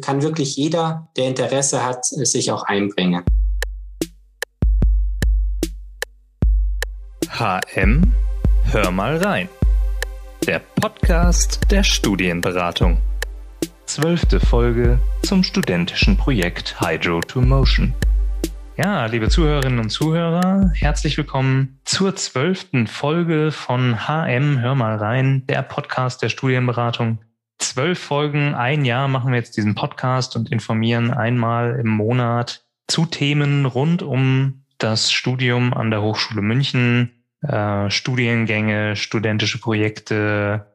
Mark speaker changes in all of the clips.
Speaker 1: kann wirklich jeder, der Interesse hat, sich auch einbringen.
Speaker 2: HM, hör mal rein. Der Podcast der Studienberatung. Zwölfte Folge zum studentischen Projekt Hydro to Motion. Ja, liebe Zuhörerinnen und Zuhörer, herzlich willkommen zur zwölften Folge von HM Hör mal rein, der Podcast der Studienberatung. Zwölf Folgen, ein Jahr machen wir jetzt diesen Podcast und informieren einmal im Monat zu Themen rund um das Studium an der Hochschule München, äh, Studiengänge, studentische Projekte,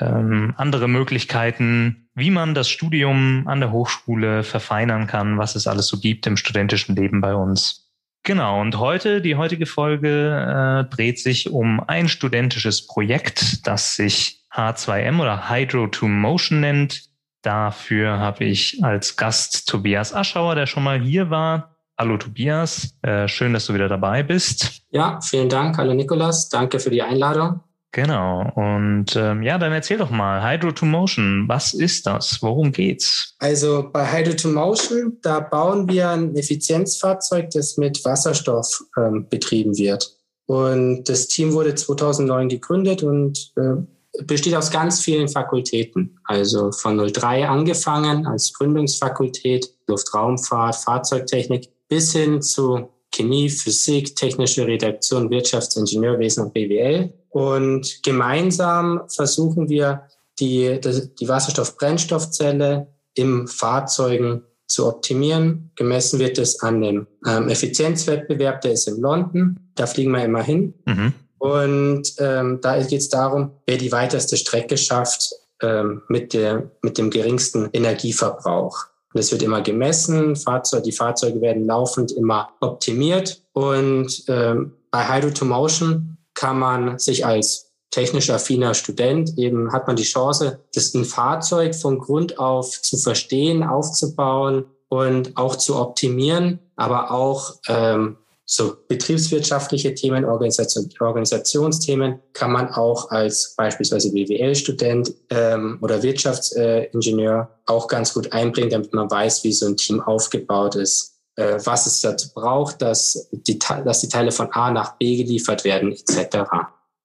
Speaker 2: ähm, andere Möglichkeiten, wie man das Studium an der Hochschule verfeinern kann, was es alles so gibt im studentischen Leben bei uns. Genau, und heute, die heutige Folge äh, dreht sich um ein studentisches Projekt, das sich H2M oder Hydro to Motion nennt. Dafür habe ich als Gast Tobias Aschauer, der schon mal hier war. Hallo Tobias, äh, schön, dass du wieder dabei bist.
Speaker 1: Ja, vielen Dank. Hallo Nikolas, danke für die Einladung.
Speaker 2: Genau. Und ähm, ja, dann erzähl doch mal, Hydro to Motion, was ist das? Worum geht's?
Speaker 1: Also bei Hydro to Motion, da bauen wir ein Effizienzfahrzeug, das mit Wasserstoff ähm, betrieben wird. Und das Team wurde 2009 gegründet und äh, besteht aus ganz vielen Fakultäten. Also von 03 angefangen als Gründungsfakultät, Luftraumfahrt, Fahrzeugtechnik bis hin zu Chemie, Physik, technische Redaktion, Wirtschaftsingenieurwesen und BWL. Und gemeinsam versuchen wir, die, die Wasserstoff-Brennstoffzelle im Fahrzeugen zu optimieren. Gemessen wird es an dem ähm, Effizienzwettbewerb, der ist in London. Da fliegen wir immer hin. Mhm. Und ähm, da geht es darum, wer die weiteste Strecke schafft ähm, mit, der, mit dem geringsten Energieverbrauch. Es wird immer gemessen, Fahrzeug, die Fahrzeuge werden laufend immer optimiert. Und ähm, bei Hydro to Motion kann man sich als technisch affiner Student eben hat man die Chance, das ein Fahrzeug von Grund auf zu verstehen, aufzubauen und auch zu optimieren, aber auch ähm, so betriebswirtschaftliche Themen, Organisation, Organisationsthemen kann man auch als beispielsweise BWL-Student ähm, oder Wirtschaftsingenieur auch ganz gut einbringen, damit man weiß, wie so ein Team aufgebaut ist äh, was es dazu braucht, dass die, dass die Teile von A nach B geliefert werden, etc.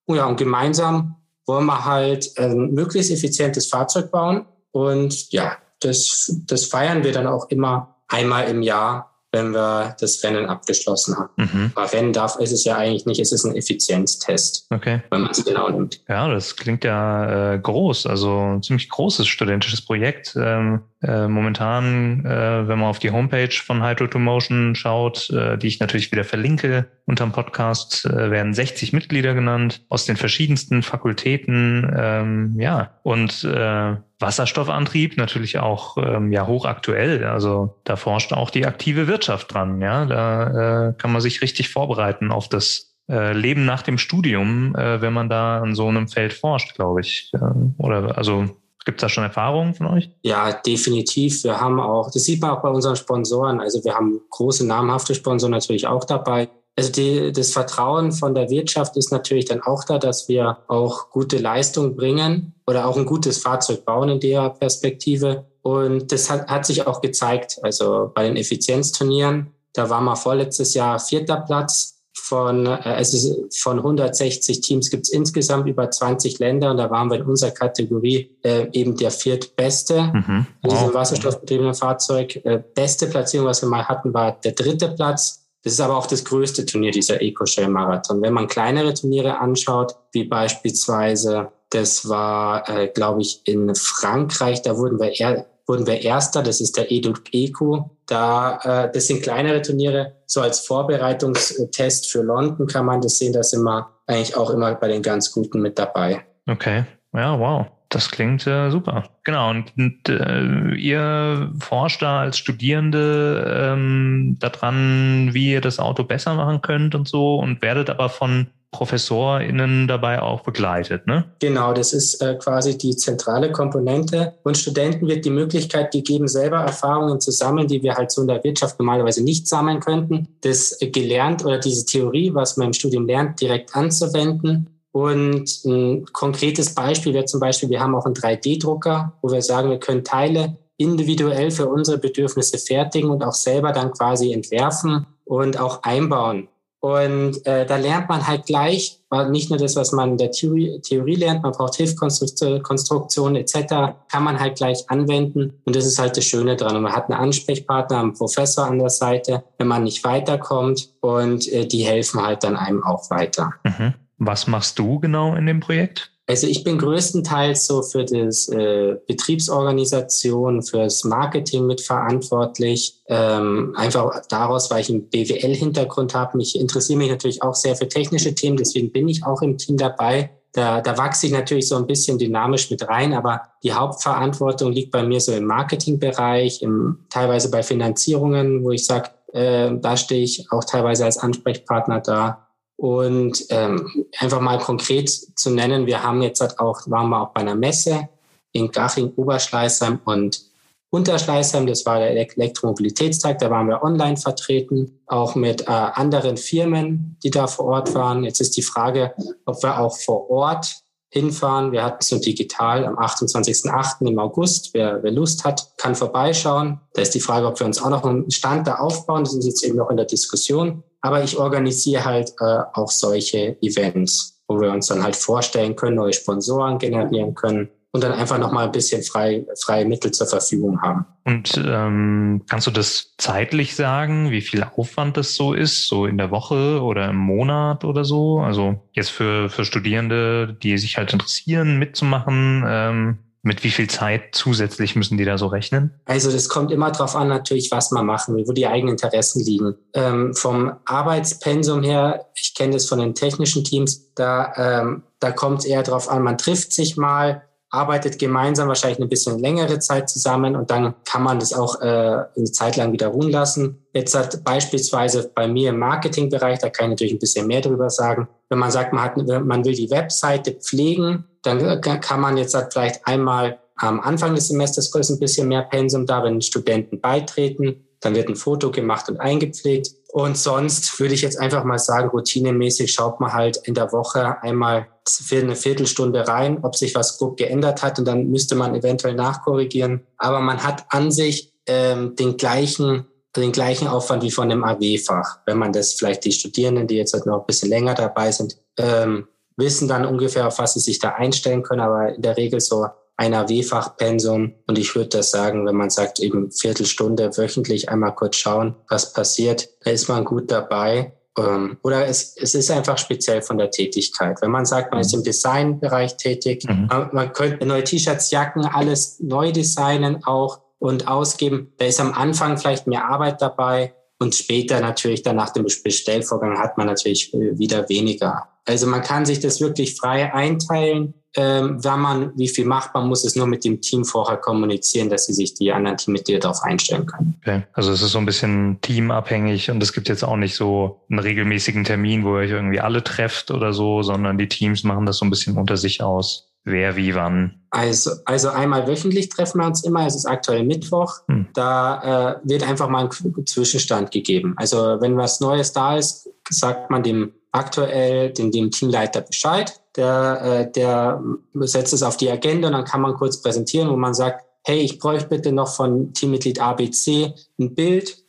Speaker 1: Und ja, und gemeinsam wollen wir halt ein möglichst effizientes Fahrzeug bauen. Und ja, das, das feiern wir dann auch immer einmal im Jahr wenn wir das Rennen abgeschlossen haben. Mhm. Aber Rennen darf ist es ja eigentlich nicht, es ist ein Effizienztest,
Speaker 2: okay.
Speaker 1: wenn man es genau nimmt.
Speaker 2: Ja, das klingt ja äh, groß, also ein ziemlich großes studentisches Projekt. Ähm, äh, momentan, äh, wenn man auf die Homepage von Hydro to Motion schaut, äh, die ich natürlich wieder verlinke unterm Podcast, äh, werden 60 Mitglieder genannt aus den verschiedensten Fakultäten. Ähm, ja, und äh, Wasserstoffantrieb natürlich auch ähm, ja hochaktuell. Also da forscht auch die aktive Wirtschaft dran. Ja, da äh, kann man sich richtig vorbereiten auf das äh, Leben nach dem Studium, äh, wenn man da an so einem Feld forscht, glaube ich. Oder also Gibt es da schon Erfahrungen von euch?
Speaker 1: Ja, definitiv. Wir haben auch, das sieht man auch bei unseren Sponsoren. Also wir haben große namhafte Sponsoren natürlich auch dabei. Also die, das Vertrauen von der Wirtschaft ist natürlich dann auch da, dass wir auch gute Leistung bringen oder auch ein gutes Fahrzeug bauen in der Perspektive. Und das hat, hat sich auch gezeigt. Also bei den Effizienzturnieren, da war mal vorletztes Jahr vierter Platz. Von, also von 160 Teams gibt es insgesamt über 20 Länder und da waren wir in unserer Kategorie äh, eben der viertbeste mhm. in diesem wasserstoffbetriebenen Fahrzeug. Äh, beste Platzierung, was wir mal hatten, war der dritte Platz. Das ist aber auch das größte Turnier, dieser EcoShell-Marathon. Wenn man kleinere Turniere anschaut, wie beispielsweise, das war, äh, glaube ich, in Frankreich, da wurden wir, er, wurden wir Erster, das ist der Educ Eco. Da, äh, das sind kleinere Turniere. So als Vorbereitungstest für London kann man das sehen, da sind wir eigentlich auch immer bei den ganz Guten mit dabei.
Speaker 2: Okay, ja, wow. Das klingt äh, super. Genau. Und, und äh, ihr forscht da als Studierende ähm, daran, wie ihr das Auto besser machen könnt und so und werdet aber von ProfessorInnen dabei auch begleitet, ne?
Speaker 1: Genau, das ist äh, quasi die zentrale Komponente. Und Studenten wird die Möglichkeit gegeben, selber Erfahrungen zu sammeln, die wir halt so in der Wirtschaft normalerweise nicht sammeln könnten. Das gelernt oder diese Theorie, was man im Studium lernt, direkt anzuwenden und ein konkretes Beispiel wäre zum Beispiel, wir haben auch einen 3D-Drucker, wo wir sagen, wir können Teile individuell für unsere Bedürfnisse fertigen und auch selber dann quasi entwerfen und auch einbauen. Und äh, da lernt man halt gleich, nicht nur das, was man in der Theorie, Theorie lernt, man braucht Hilfskonstruktionen etc., kann man halt gleich anwenden. Und das ist halt das Schöne dran. Und man hat einen Ansprechpartner, einen Professor an der Seite, wenn man nicht weiterkommt. Und äh, die helfen halt dann einem auch weiter.
Speaker 2: Mhm. Was machst du genau in dem Projekt?
Speaker 1: Also ich bin größtenteils so für das äh, Betriebsorganisation, fürs Marketing mitverantwortlich. Ähm, einfach daraus, weil ich einen BWL-Hintergrund habe. Ich interessiere mich natürlich auch sehr für technische Themen, deswegen bin ich auch im Team dabei. Da, da wachse ich natürlich so ein bisschen dynamisch mit rein, aber die Hauptverantwortung liegt bei mir so im Marketingbereich, im, teilweise bei Finanzierungen, wo ich sage, äh, da stehe ich auch teilweise als Ansprechpartner da. Und ähm, einfach mal konkret zu nennen, wir haben jetzt halt auch, waren wir auch bei einer Messe in Gaching, Oberschleißheim und Unterschleißheim, das war der Elektromobilitätstag, da waren wir online vertreten, auch mit äh, anderen Firmen, die da vor Ort waren. Jetzt ist die Frage, ob wir auch vor Ort hinfahren. Wir hatten es so digital am 28.08. im August. Wer, wer Lust hat, kann vorbeischauen. Da ist die Frage, ob wir uns auch noch einen Stand da aufbauen. Das ist jetzt eben noch in der Diskussion. Aber ich organisiere halt äh, auch solche Events, wo wir uns dann halt vorstellen können, neue Sponsoren generieren können und dann einfach nochmal ein bisschen frei, freie Mittel zur Verfügung haben.
Speaker 2: Und ähm, kannst du das zeitlich sagen, wie viel Aufwand das so ist, so in der Woche oder im Monat oder so? Also jetzt für, für Studierende, die sich halt interessieren, mitzumachen, ähm, mit wie viel Zeit zusätzlich müssen die da so rechnen?
Speaker 1: Also das kommt immer darauf an, natürlich, was man machen will, wo die eigenen Interessen liegen. Ähm, vom Arbeitspensum her, ich kenne das von den technischen Teams, da, ähm, da kommt es eher darauf an, man trifft sich mal, arbeitet gemeinsam wahrscheinlich eine bisschen längere Zeit zusammen und dann kann man das auch äh, eine Zeit lang wieder ruhen lassen. Jetzt hat beispielsweise bei mir im Marketingbereich, da kann ich natürlich ein bisschen mehr drüber sagen, wenn man sagt, man, hat, man will die Webseite pflegen, dann kann man jetzt vielleicht einmal am Anfang des Semesters kurz ein bisschen mehr Pensum da, wenn Studenten beitreten, dann wird ein Foto gemacht und eingepflegt. Und sonst würde ich jetzt einfach mal sagen, routinemäßig schaut man halt in der Woche einmal für eine Viertelstunde rein, ob sich was grob geändert hat und dann müsste man eventuell nachkorrigieren. Aber man hat an sich ähm, den gleichen den gleichen Aufwand wie von dem AW-Fach. Wenn man das vielleicht die Studierenden, die jetzt halt noch ein bisschen länger dabei sind, ähm, wissen dann ungefähr, auf was sie sich da einstellen können, aber in der Regel so ein AW-Fachpensum. Und ich würde das sagen, wenn man sagt, eben Viertelstunde wöchentlich einmal kurz schauen, was passiert, da ist man gut dabei. Ähm, oder es, es ist einfach speziell von der Tätigkeit. Wenn man sagt, man ist im Designbereich tätig, mhm. man könnte neue T-Shirts, Jacken, alles neu designen auch und ausgeben. Da ist am Anfang vielleicht mehr Arbeit dabei und später natürlich dann nach dem Bestellvorgang hat man natürlich wieder weniger. Also man kann sich das wirklich frei einteilen ähm, wenn man wie viel macht, man muss es nur mit dem Team vorher kommunizieren, dass sie sich die anderen Teammitglieder darauf einstellen können.
Speaker 2: Okay. Also es ist so ein bisschen teamabhängig und es gibt jetzt auch nicht so einen regelmäßigen Termin, wo ihr euch irgendwie alle trefft oder so, sondern die Teams machen das so ein bisschen unter sich aus. Wer, wie, wann?
Speaker 1: Also, also einmal wöchentlich treffen wir uns immer. Es ist aktuell Mittwoch. Hm. Da äh, wird einfach mal ein Zwischenstand gegeben. Also wenn was Neues da ist, sagt man dem aktuell dem, dem Teamleiter Bescheid. Der, äh, der setzt es auf die Agenda und dann kann man kurz präsentieren, wo man sagt, hey, ich bräuchte bitte noch von Teammitglied ABC ein Bild.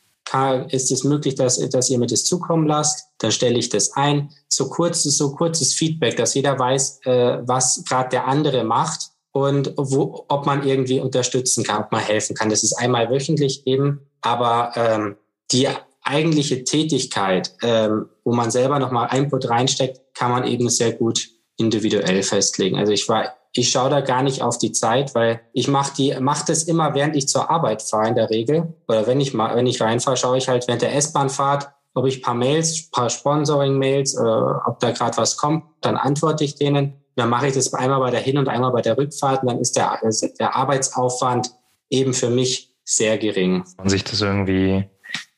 Speaker 1: ist es möglich, dass, dass ihr mir das zukommen lasst? Dann stelle ich das ein. So kurzes, so kurzes Feedback, dass jeder weiß, äh, was gerade der andere macht und wo, ob man irgendwie unterstützen kann, ob man helfen kann. Das ist einmal wöchentlich eben, aber ähm, die eigentliche Tätigkeit, ähm, wo man selber nochmal Input reinsteckt, kann man eben sehr gut individuell festlegen. Also ich war, ich schaue da gar nicht auf die Zeit, weil ich mache die, mache das immer, während ich zur Arbeit fahre in der Regel. Oder wenn ich mal, wenn ich reinfahre, schaue ich halt während der S-Bahn-Fahrt, ob ich paar Mails, paar Sponsoring-Mails, äh, ob da gerade was kommt, dann antworte ich denen. Dann mache ich das einmal bei der Hin- und einmal bei der Rückfahrt. Und dann ist der, der Arbeitsaufwand eben für mich sehr gering.
Speaker 2: Man sich das irgendwie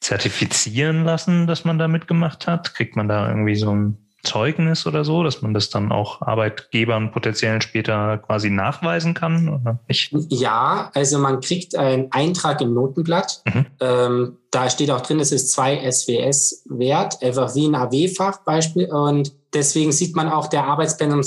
Speaker 2: zertifizieren lassen, dass man da mitgemacht hat? Kriegt man da irgendwie so ein Zeugnis oder so, dass man das dann auch Arbeitgebern potenziell später quasi nachweisen kann oder nicht?
Speaker 1: Ja, also man kriegt einen Eintrag im Notenblatt. Mhm. Ähm, da steht auch drin, es ist zwei SWS wert, einfach wie ein AW-Fach Beispiel. Und deswegen sieht man auch, der Arbeitspensum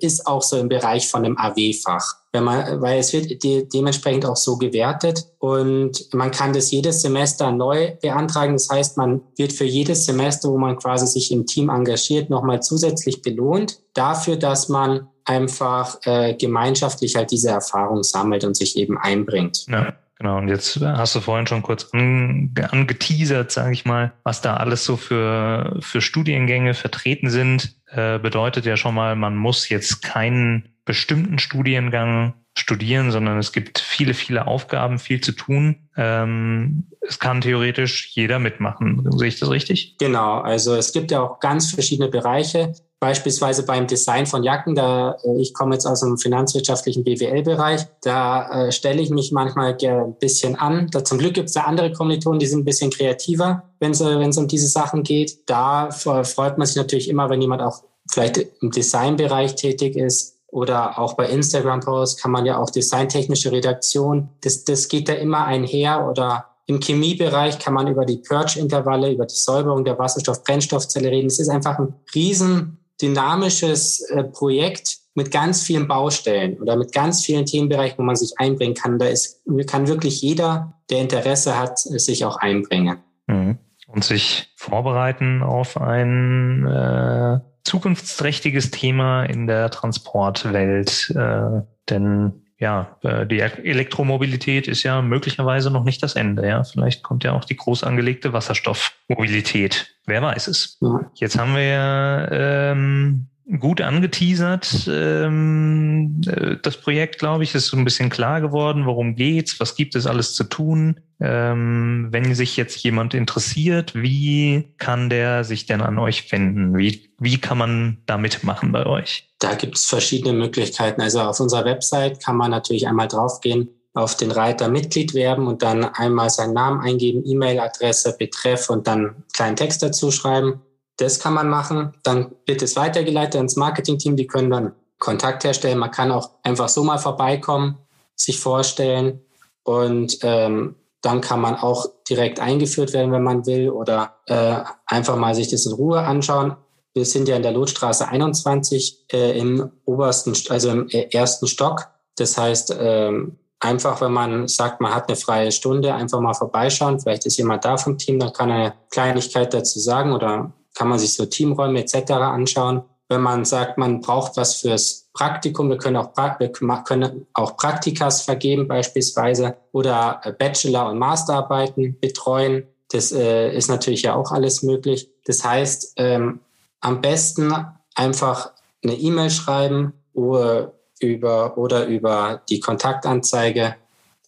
Speaker 1: ist auch so im Bereich von dem AW-Fach. Wenn man, weil es wird de dementsprechend auch so gewertet und man kann das jedes Semester neu beantragen. Das heißt, man wird für jedes Semester, wo man quasi sich im Team engagiert, nochmal zusätzlich belohnt dafür, dass man einfach äh, gemeinschaftlich halt diese Erfahrung sammelt und sich eben einbringt.
Speaker 2: Ja. Genau, und jetzt hast du vorhin schon kurz angeteasert, sage ich mal, was da alles so für, für Studiengänge vertreten sind. Äh, bedeutet ja schon mal, man muss jetzt keinen bestimmten Studiengang studieren, sondern es gibt viele, viele Aufgaben, viel zu tun. Ähm, es kann theoretisch jeder mitmachen. Sehe ich das richtig?
Speaker 1: Genau, also es gibt ja auch ganz verschiedene Bereiche beispielsweise beim Design von Jacken, da äh, ich komme jetzt aus dem finanzwirtschaftlichen BWL-Bereich, da äh, stelle ich mich manchmal ein bisschen an. Da, zum Glück gibt es da andere Kommilitonen, die sind ein bisschen kreativer, wenn es es um diese Sachen geht. Da freut man sich natürlich immer, wenn jemand auch vielleicht im Designbereich tätig ist oder auch bei Instagram-Posts kann man ja auch designtechnische Redaktion. Das, das geht da immer einher oder im Chemiebereich kann man über die Purge-Intervalle, über die Säuberung der Wasserstoff-Brennstoffzelle reden. Es ist einfach ein riesen dynamisches äh, Projekt mit ganz vielen Baustellen oder mit ganz vielen Themenbereichen, wo man sich einbringen kann. Da ist, kann wirklich jeder, der Interesse hat, sich auch einbringen.
Speaker 2: Mhm. Und sich vorbereiten auf ein äh, zukunftsträchtiges Thema in der Transportwelt. Äh, denn ja, äh, die Elektromobilität ist ja möglicherweise noch nicht das Ende. Ja, vielleicht kommt ja auch die groß angelegte Wasserstoffmobilität. Wer weiß es. Jetzt haben wir ähm, gut angeteasert. Ähm, äh, das Projekt, glaube ich, ist so ein bisschen klar geworden. Worum geht's? Was gibt es alles zu tun? Ähm, wenn sich jetzt jemand interessiert, wie kann der sich denn an euch wenden? Wie, wie kann man da mitmachen bei euch?
Speaker 1: Da gibt es verschiedene Möglichkeiten. Also auf unserer Website kann man natürlich einmal draufgehen, auf den Reiter Mitglied werben und dann einmal seinen Namen eingeben, E-Mail-Adresse, Betreff und dann einen kleinen Text dazu schreiben. Das kann man machen. Dann wird es weitergeleitet ins Marketing-Team. Die können dann Kontakt herstellen. Man kann auch einfach so mal vorbeikommen, sich vorstellen und ähm, dann kann man auch direkt eingeführt werden, wenn man will, oder äh, einfach mal sich das in Ruhe anschauen. Wir sind ja in der Lotstraße 21 äh, im obersten, also im äh, ersten Stock. Das heißt, ähm, einfach, wenn man sagt, man hat eine freie Stunde, einfach mal vorbeischauen. Vielleicht ist jemand da vom Team, dann kann er eine Kleinigkeit dazu sagen oder kann man sich so Teamräume etc. anschauen. Wenn man sagt, man braucht was fürs Praktikum, wir können auch, wir können auch Praktikas vergeben beispielsweise oder äh, Bachelor- und Masterarbeiten betreuen. Das äh, ist natürlich ja auch alles möglich. Das heißt, ähm, am besten einfach eine E-Mail schreiben oder über, oder über die Kontaktanzeige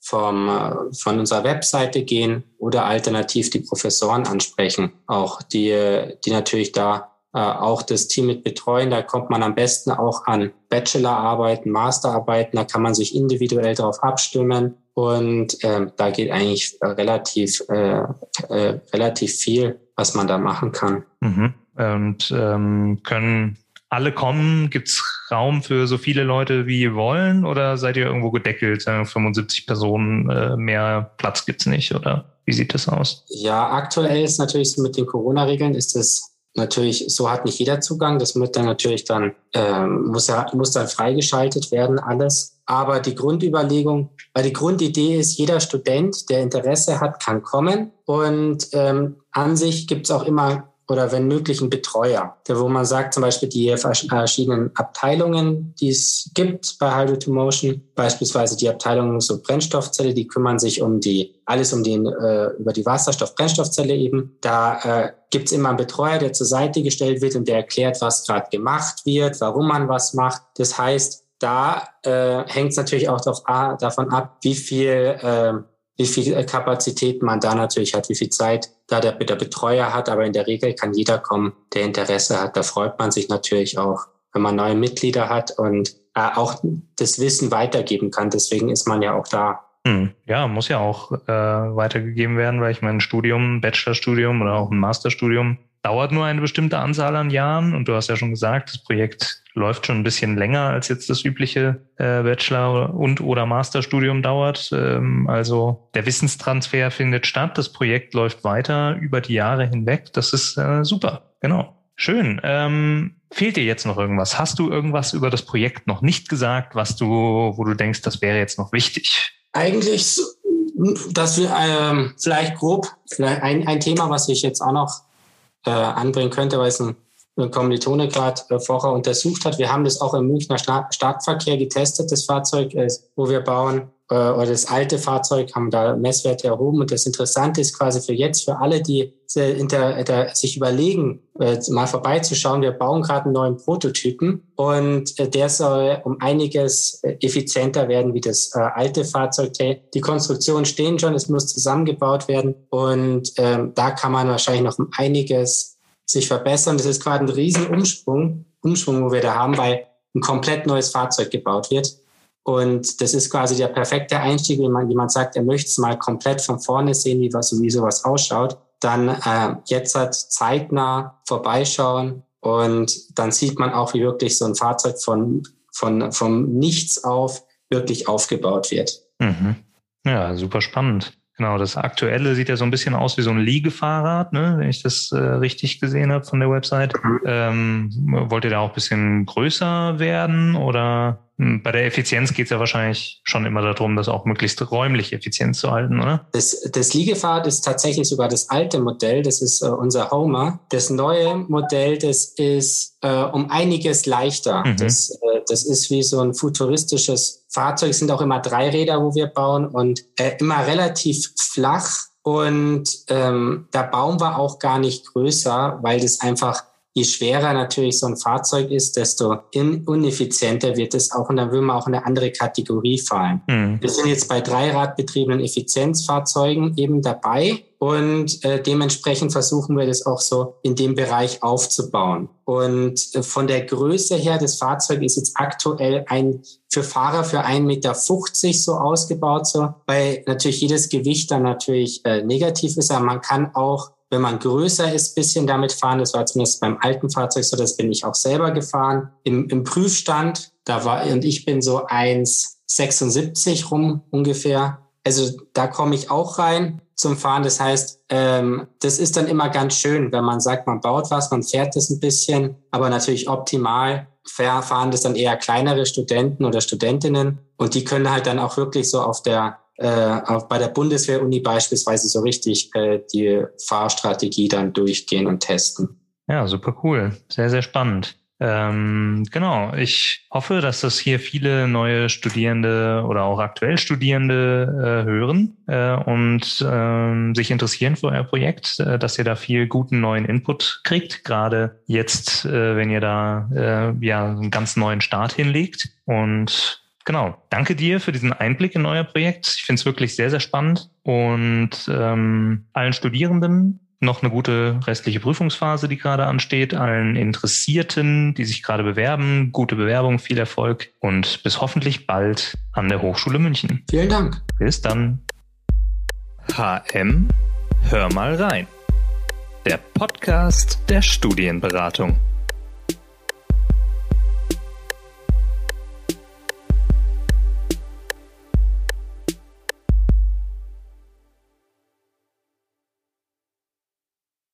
Speaker 1: vom, äh, von unserer Webseite gehen oder alternativ die Professoren ansprechen, auch die, die natürlich da äh, auch das Team mit betreuen. Da kommt man am besten auch an Bachelorarbeiten, Masterarbeiten, da kann man sich individuell darauf abstimmen und äh, da geht eigentlich relativ, äh, äh, relativ viel, was man da machen kann.
Speaker 2: Mhm. Und ähm, können alle kommen? Gibt es Raum für so viele Leute, wie ihr wollen? Oder seid ihr irgendwo gedeckelt? 75 Personen, äh, mehr Platz gibt's nicht? Oder wie sieht das aus?
Speaker 1: Ja, aktuell ist natürlich so mit den Corona-Regeln ist es natürlich, so hat nicht jeder Zugang. Das wird dann natürlich dann, ähm, muss, muss dann freigeschaltet werden, alles. Aber die Grundüberlegung, weil die Grundidee ist, jeder Student, der Interesse hat, kann kommen. Und ähm, an sich gibt's auch immer oder wenn möglich ein Betreuer, der, wo man sagt, zum Beispiel die verschiedenen Abteilungen, die es gibt bei Hydro to Motion, beispielsweise die Abteilung so Brennstoffzelle, die kümmern sich um die, alles um den, äh, über die Wasserstoff-Brennstoffzelle eben. Da äh, gibt es immer einen Betreuer, der zur Seite gestellt wird und der erklärt, was gerade gemacht wird, warum man was macht. Das heißt, da äh, hängt es natürlich auch davon ab, wie viel äh, wie viel äh, Kapazität man da natürlich hat, wie viel Zeit da der, der Betreuer hat. Aber in der Regel kann jeder kommen, der Interesse hat. Da freut man sich natürlich auch, wenn man neue Mitglieder hat und äh, auch das Wissen weitergeben kann. Deswegen ist man ja auch da.
Speaker 2: Hm. Ja, muss ja auch äh, weitergegeben werden, weil ich mein Studium, Bachelorstudium oder auch ein Masterstudium dauert nur eine bestimmte Anzahl an Jahren. Und du hast ja schon gesagt, das Projekt läuft schon ein bisschen länger als jetzt das übliche äh, Bachelor- und oder Masterstudium dauert. Ähm, also der Wissenstransfer findet statt, das Projekt läuft weiter über die Jahre hinweg. Das ist äh, super, genau. Schön. Ähm, fehlt dir jetzt noch irgendwas? Hast du irgendwas über das Projekt noch nicht gesagt, was du, wo du denkst, das wäre jetzt noch wichtig?
Speaker 1: Eigentlich, dass wir ähm, vielleicht grob, vielleicht ein, ein Thema, was ich jetzt auch noch äh, anbringen könnte, weil es ein, ein Kommilitone gerade äh, vorher untersucht hat. Wir haben das auch im Münchner Stadtverkehr getestet, das Fahrzeug, äh, wo wir bauen äh, oder das alte Fahrzeug, haben da Messwerte erhoben. Und das Interessante ist quasi für jetzt, für alle, die inter, inter, sich überlegen, äh, mal vorbeizuschauen, wir bauen gerade einen neuen Prototypen und äh, der soll um einiges äh, effizienter werden wie das äh, alte Fahrzeug. Die Konstruktionen stehen schon, es muss zusammengebaut werden und ähm, da kann man wahrscheinlich noch um einiges sich verbessern. Das ist gerade ein Riesenumschwung, Umschwung, wo wir da haben, weil ein komplett neues Fahrzeug gebaut wird. Und das ist quasi der perfekte Einstieg, wenn man jemand sagt, er möchte es mal komplett von vorne sehen, wie, was, wie sowas ausschaut. Dann äh, jetzt halt zeitnah vorbeischauen und dann sieht man auch, wie wirklich so ein Fahrzeug von, von, vom Nichts auf wirklich aufgebaut wird.
Speaker 2: Mhm. Ja, super spannend. Genau, das aktuelle sieht ja so ein bisschen aus wie so ein Liegefahrrad, ne, wenn ich das äh, richtig gesehen habe von der Website. Ähm, wollt ihr da auch ein bisschen größer werden oder hm, bei der Effizienz geht es ja wahrscheinlich schon immer darum, das auch möglichst räumlich effizient zu halten, oder?
Speaker 1: Das, das Liegefahrrad ist tatsächlich sogar das alte Modell, das ist äh, unser Homer. Das neue Modell, das ist äh, um einiges leichter. Mhm. Das, äh, das ist wie so ein futuristisches Fahrzeug, sind auch immer drei Räder, wo wir bauen und äh, immer relativ flach. Und ähm, da bauen wir auch gar nicht größer, weil das einfach je schwerer natürlich so ein Fahrzeug ist, desto ineffizienter wird es auch und dann würden wir auch in eine andere Kategorie fallen. Mhm. Wir sind jetzt bei dreiradbetriebenen Effizienzfahrzeugen eben dabei und äh, dementsprechend versuchen wir das auch so in dem Bereich aufzubauen. Und äh, von der Größe her, das Fahrzeug ist jetzt aktuell ein für Fahrer für 1,50 Meter so ausgebaut, so, weil natürlich jedes Gewicht dann natürlich äh, negativ ist, aber man kann auch wenn man größer ist, bisschen damit fahren. Das war zumindest beim alten Fahrzeug so, das bin ich auch selber gefahren. Im, im Prüfstand, da war, und ich bin so 1,76 rum ungefähr. Also da komme ich auch rein zum Fahren. Das heißt, ähm, das ist dann immer ganz schön, wenn man sagt, man baut was, man fährt das ein bisschen, aber natürlich optimal fahren das dann eher kleinere Studenten oder Studentinnen und die können halt dann auch wirklich so auf der äh, auch bei der Bundeswehr-Uni beispielsweise so richtig äh, die Fahrstrategie dann durchgehen und testen.
Speaker 2: Ja, super cool. Sehr, sehr spannend. Ähm, genau, ich hoffe, dass das hier viele neue Studierende oder auch aktuell Studierende äh, hören äh, und äh, sich interessieren für euer Projekt, äh, dass ihr da viel guten neuen Input kriegt, gerade jetzt, äh, wenn ihr da äh, ja einen ganz neuen Start hinlegt. Und Genau. Danke dir für diesen Einblick in euer Projekt. Ich finde es wirklich sehr, sehr spannend und ähm, allen Studierenden noch eine gute restliche Prüfungsphase, die gerade ansteht. Allen Interessierten, die sich gerade bewerben, gute Bewerbung, viel Erfolg und bis hoffentlich bald an der Hochschule München.
Speaker 1: Vielen Dank.
Speaker 2: Bis dann. HM, hör mal rein. Der Podcast der Studienberatung.